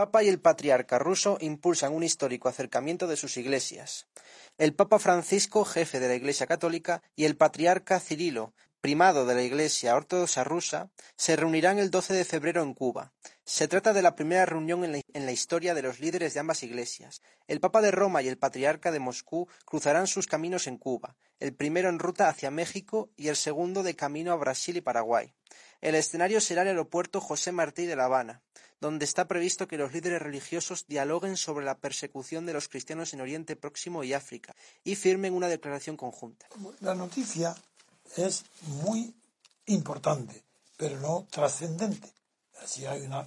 Papa y el Patriarca ruso impulsan un histórico acercamiento de sus iglesias. El Papa Francisco, jefe de la Iglesia Católica, y el Patriarca Cirilo, primado de la Iglesia Ortodoxa rusa, se reunirán el 12 de febrero en Cuba. Se trata de la primera reunión en la, en la, historia de los líderes de ambas iglesias. El Papa de Roma y el Patriarca de Moscú cruzarán sus caminos en Cuba, el primero en ruta hacia México y el segundo de camino a Brasil y Paraguay. El escenario será el aeropuerto José Martí de La Habana, donde está previsto que los líderes religiosos dialoguen sobre la persecución de los cristianos en Oriente Próximo y África y firmen una declaración conjunta. La noticia es muy importante, pero no trascendente. Así hay una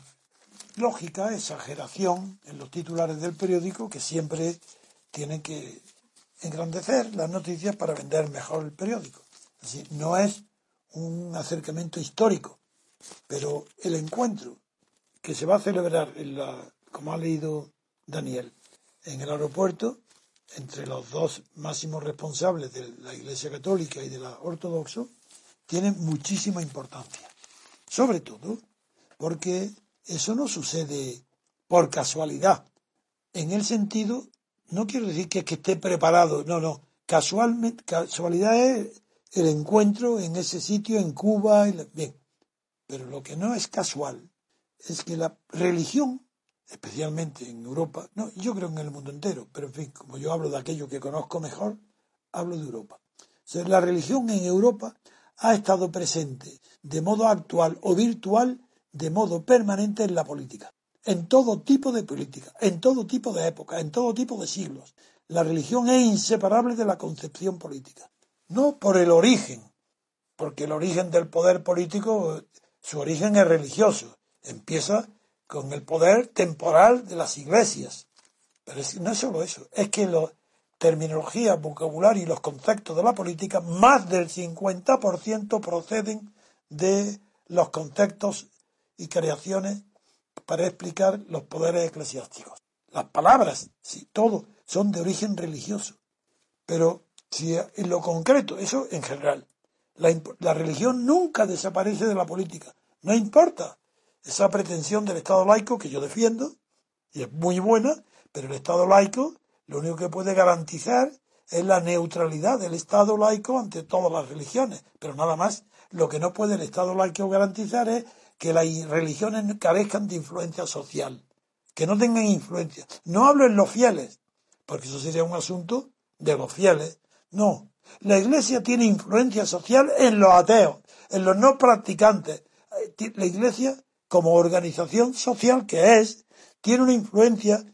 lógica, exageración en los titulares del periódico que siempre tienen que engrandecer las noticias para vender mejor el periódico. Así, no es un acercamiento histórico, pero el encuentro que se va a celebrar, en la, como ha leído Daniel, en el aeropuerto, entre los dos máximos responsables de la Iglesia Católica y de la Ortodoxa, tiene muchísima importancia. Sobre todo porque eso no sucede por casualidad. En el sentido, no quiero decir que, que esté preparado, no, no. Casualmente, casualidad es el encuentro en ese sitio, en Cuba. Bien, pero lo que no es casual es que la religión, especialmente en Europa, no, yo creo en el mundo entero, pero en fin, como yo hablo de aquello que conozco mejor, hablo de Europa. La religión en Europa ha estado presente de modo actual o virtual, de modo permanente en la política, en todo tipo de política, en todo tipo de época, en todo tipo de siglos. La religión es inseparable de la concepción política, no por el origen, porque el origen del poder político, su origen es religioso, empieza con el poder temporal de las iglesias. Pero es, no es solo eso, es que la terminología, vocabulario y los conceptos de la política, más del 50% proceden de los conceptos y creaciones para explicar los poderes eclesiásticos. Las palabras, sí, todo, son de origen religioso. Pero si en lo concreto, eso en general, la, la religión nunca desaparece de la política. No importa esa pretensión del Estado laico que yo defiendo, y es muy buena, pero el Estado laico lo único que puede garantizar es la neutralidad del Estado laico ante todas las religiones, pero nada más. Lo que no puede el Estado laico garantizar es que las religiones carezcan de influencia social, que no tengan influencia. No hablo en los fieles, porque eso sería un asunto de los fieles. No, la Iglesia tiene influencia social en los ateos, en los no practicantes. La Iglesia como organización social que es, tiene una influencia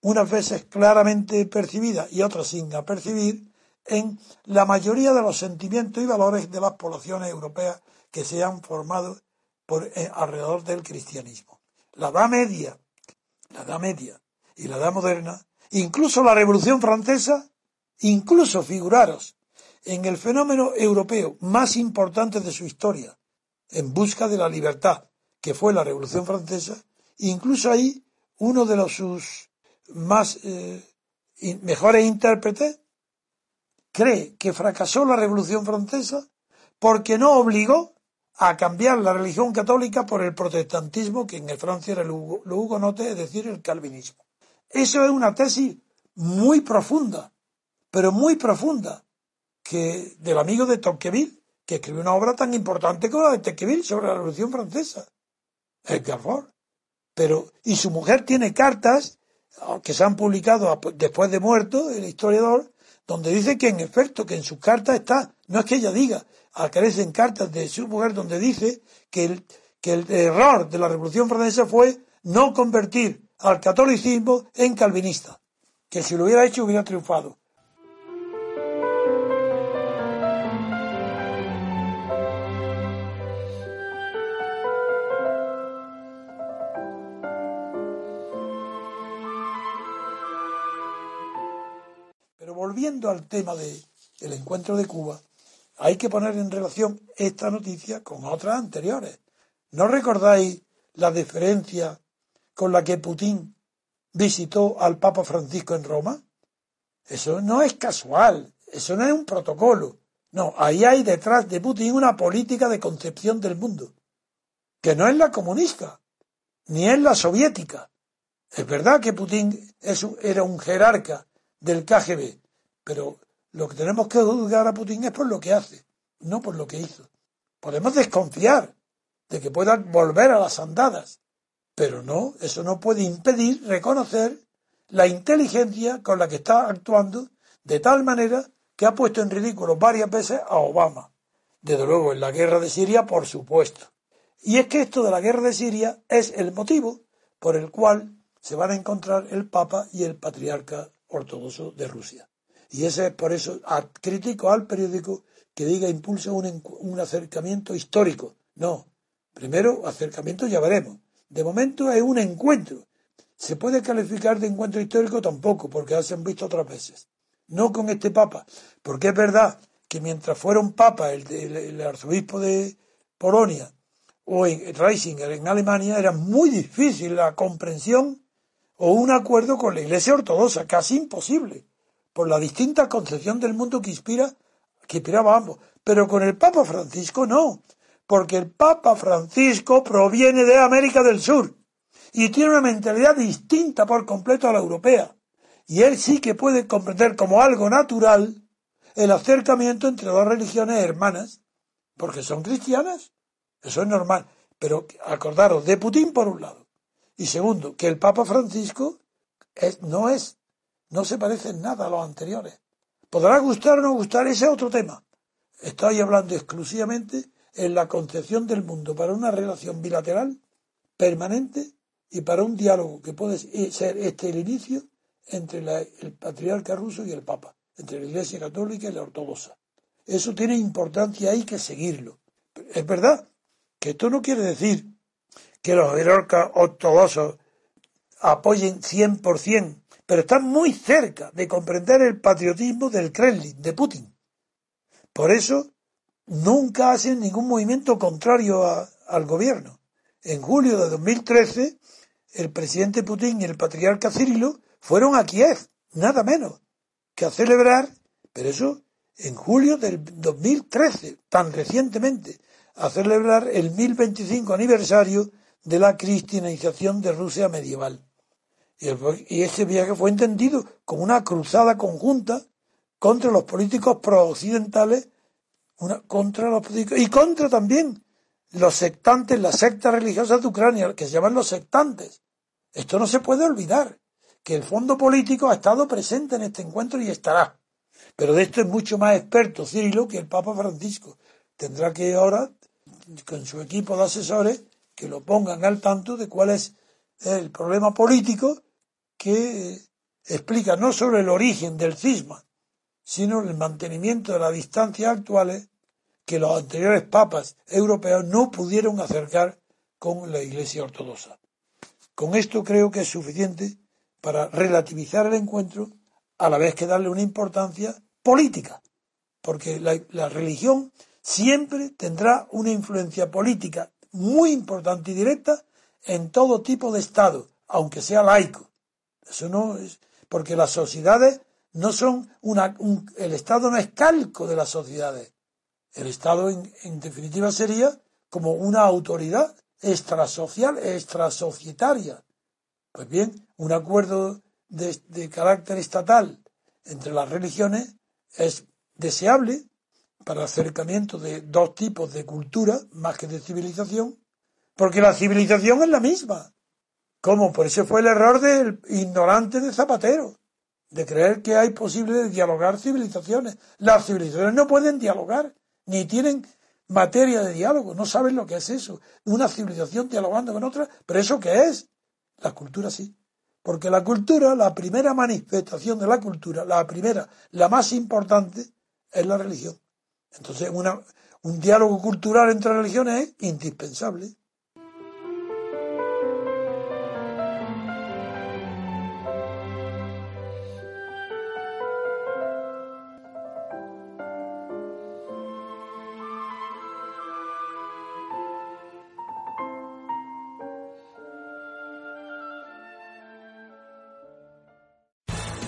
unas veces claramente percibida y otras sin apercibir en la mayoría de los sentimientos y valores de las poblaciones europeas que se han formado eh, alrededor del cristianismo. La Edad Media, la Edad Media y la Edad Moderna, incluso la Revolución Francesa, incluso figuraros en el fenómeno europeo más importante de su historia, en busca de la libertad, que fue la Revolución Francesa, incluso ahí uno de los sus más eh, mejores intérpretes, cree que fracasó la Revolución Francesa porque no obligó a cambiar la religión católica por el protestantismo, que en Francia era lo hugonote, es decir, el calvinismo. Eso es una tesis muy profunda, pero muy profunda, que del amigo de Tocqueville, que escribió una obra tan importante como la de Tocqueville sobre la Revolución Francesa, el Ford. Pero, y su mujer tiene cartas que se han publicado después de muerto, el historiador, donde dice que en efecto, que en sus cartas está, no es que ella diga, aparecen cartas de su mujer donde dice que el, que el error de la Revolución Francesa fue no convertir al catolicismo en calvinista, que si lo hubiera hecho hubiera triunfado. Volviendo al tema del encuentro de Cuba, hay que poner en relación esta noticia con otras anteriores. ¿No recordáis la diferencia con la que Putin visitó al Papa Francisco en Roma? Eso no es casual, eso no es un protocolo. No, ahí hay detrás de Putin una política de concepción del mundo, que no es la comunista, ni es la soviética. Es verdad que Putin era un jerarca del KGB, pero lo que tenemos que juzgar a Putin es por lo que hace, no por lo que hizo. Podemos desconfiar de que pueda volver a las andadas, pero no, eso no puede impedir reconocer la inteligencia con la que está actuando de tal manera que ha puesto en ridículo varias veces a Obama. Desde luego, en la guerra de Siria, por supuesto. Y es que esto de la guerra de Siria es el motivo por el cual se van a encontrar el Papa y el Patriarca Ortodoxo de Rusia. Y ese es por eso critico al periódico que diga impulsa un, un acercamiento histórico. No. Primero, acercamiento ya veremos. De momento es un encuentro. ¿Se puede calificar de encuentro histórico? Tampoco, porque ya se han visto otras veces. No con este Papa, porque es verdad que mientras fuera un Papa el, el, arzobispo de Polonia o en Reisinger en Alemania, era muy difícil la comprensión o un acuerdo con la Iglesia Ortodoxa, casi imposible por la distinta concepción del mundo que inspira, que inspiraba a ambos. Pero con el Papa Francisco no, porque el Papa Francisco proviene de América del Sur y tiene una mentalidad distinta por completo a la europea. Y él sí que puede comprender como algo natural el acercamiento entre dos religiones hermanas, porque son cristianas. Eso es normal. Pero acordaros de Putin por un lado. Y segundo, que el Papa Francisco es, no es no se parecen nada a los anteriores. Podrá gustar o no gustar, ese es otro tema. Estoy hablando exclusivamente en la concepción del mundo para una relación bilateral permanente y para un diálogo que puede ser este el inicio entre el patriarca ruso y el papa, entre la Iglesia católica y la ortodoxa. Eso tiene importancia, hay que seguirlo. Es verdad que esto no quiere decir que los jerarcas ortodoxos apoyen 100% pero están muy cerca de comprender el patriotismo del Kremlin, de Putin. Por eso nunca hacen ningún movimiento contrario al gobierno. En julio de 2013, el presidente Putin y el patriarca Cirilo fueron a Kiev, nada menos, que a celebrar, pero eso en julio del 2013, tan recientemente, a celebrar el 1025 aniversario de la cristianización de Rusia medieval. Y, ese viaje fue entendido como una cruzada conjunta contra los políticos pro-occidentales una, contra los y contra también los sectantes, las sectas religiosas de Ucrania, que se llaman los sectantes. Esto no se puede olvidar, que el fondo político ha estado presente en este encuentro y estará. Pero de esto es mucho más experto Cirilo que el Papa Francisco. Tendrá que ahora, con su equipo de asesores, que lo pongan al tanto de cuál es el problema político que explica no solo el origen del cisma, sino el mantenimiento de las distancias actuales que los anteriores papas europeos no pudieron acercar con la Iglesia Ortodoxa. Con esto creo que es suficiente para relativizar el encuentro a la vez que darle una importancia política, porque la, la religión siempre tendrá una influencia política muy importante y directa en todo tipo de Estado, aunque sea laico. Eso no es. porque las sociedades no son una, el Estado no es calco de las sociedades. El Estado, en, definitiva, sería como una autoridad extrasocial, extrasocietaria. Pues bien, un acuerdo de, de carácter estatal entre las religiones es deseable para acercamiento de dos tipos de cultura más que de civilización, porque la civilización es la misma. ¿Cómo? Por eso fue el error del ignorante de Zapatero, de creer que hay posible dialogar civilizaciones. Las civilizaciones no pueden dialogar, ni tienen materia de diálogo, no saben lo que es eso. Una civilización dialogando con otra, pero ¿eso qué es? La cultura sí. Porque la cultura, la primera manifestación de la cultura, la primera, la más importante, es la religión. Entonces, una, un diálogo cultural entre religiones es indispensable.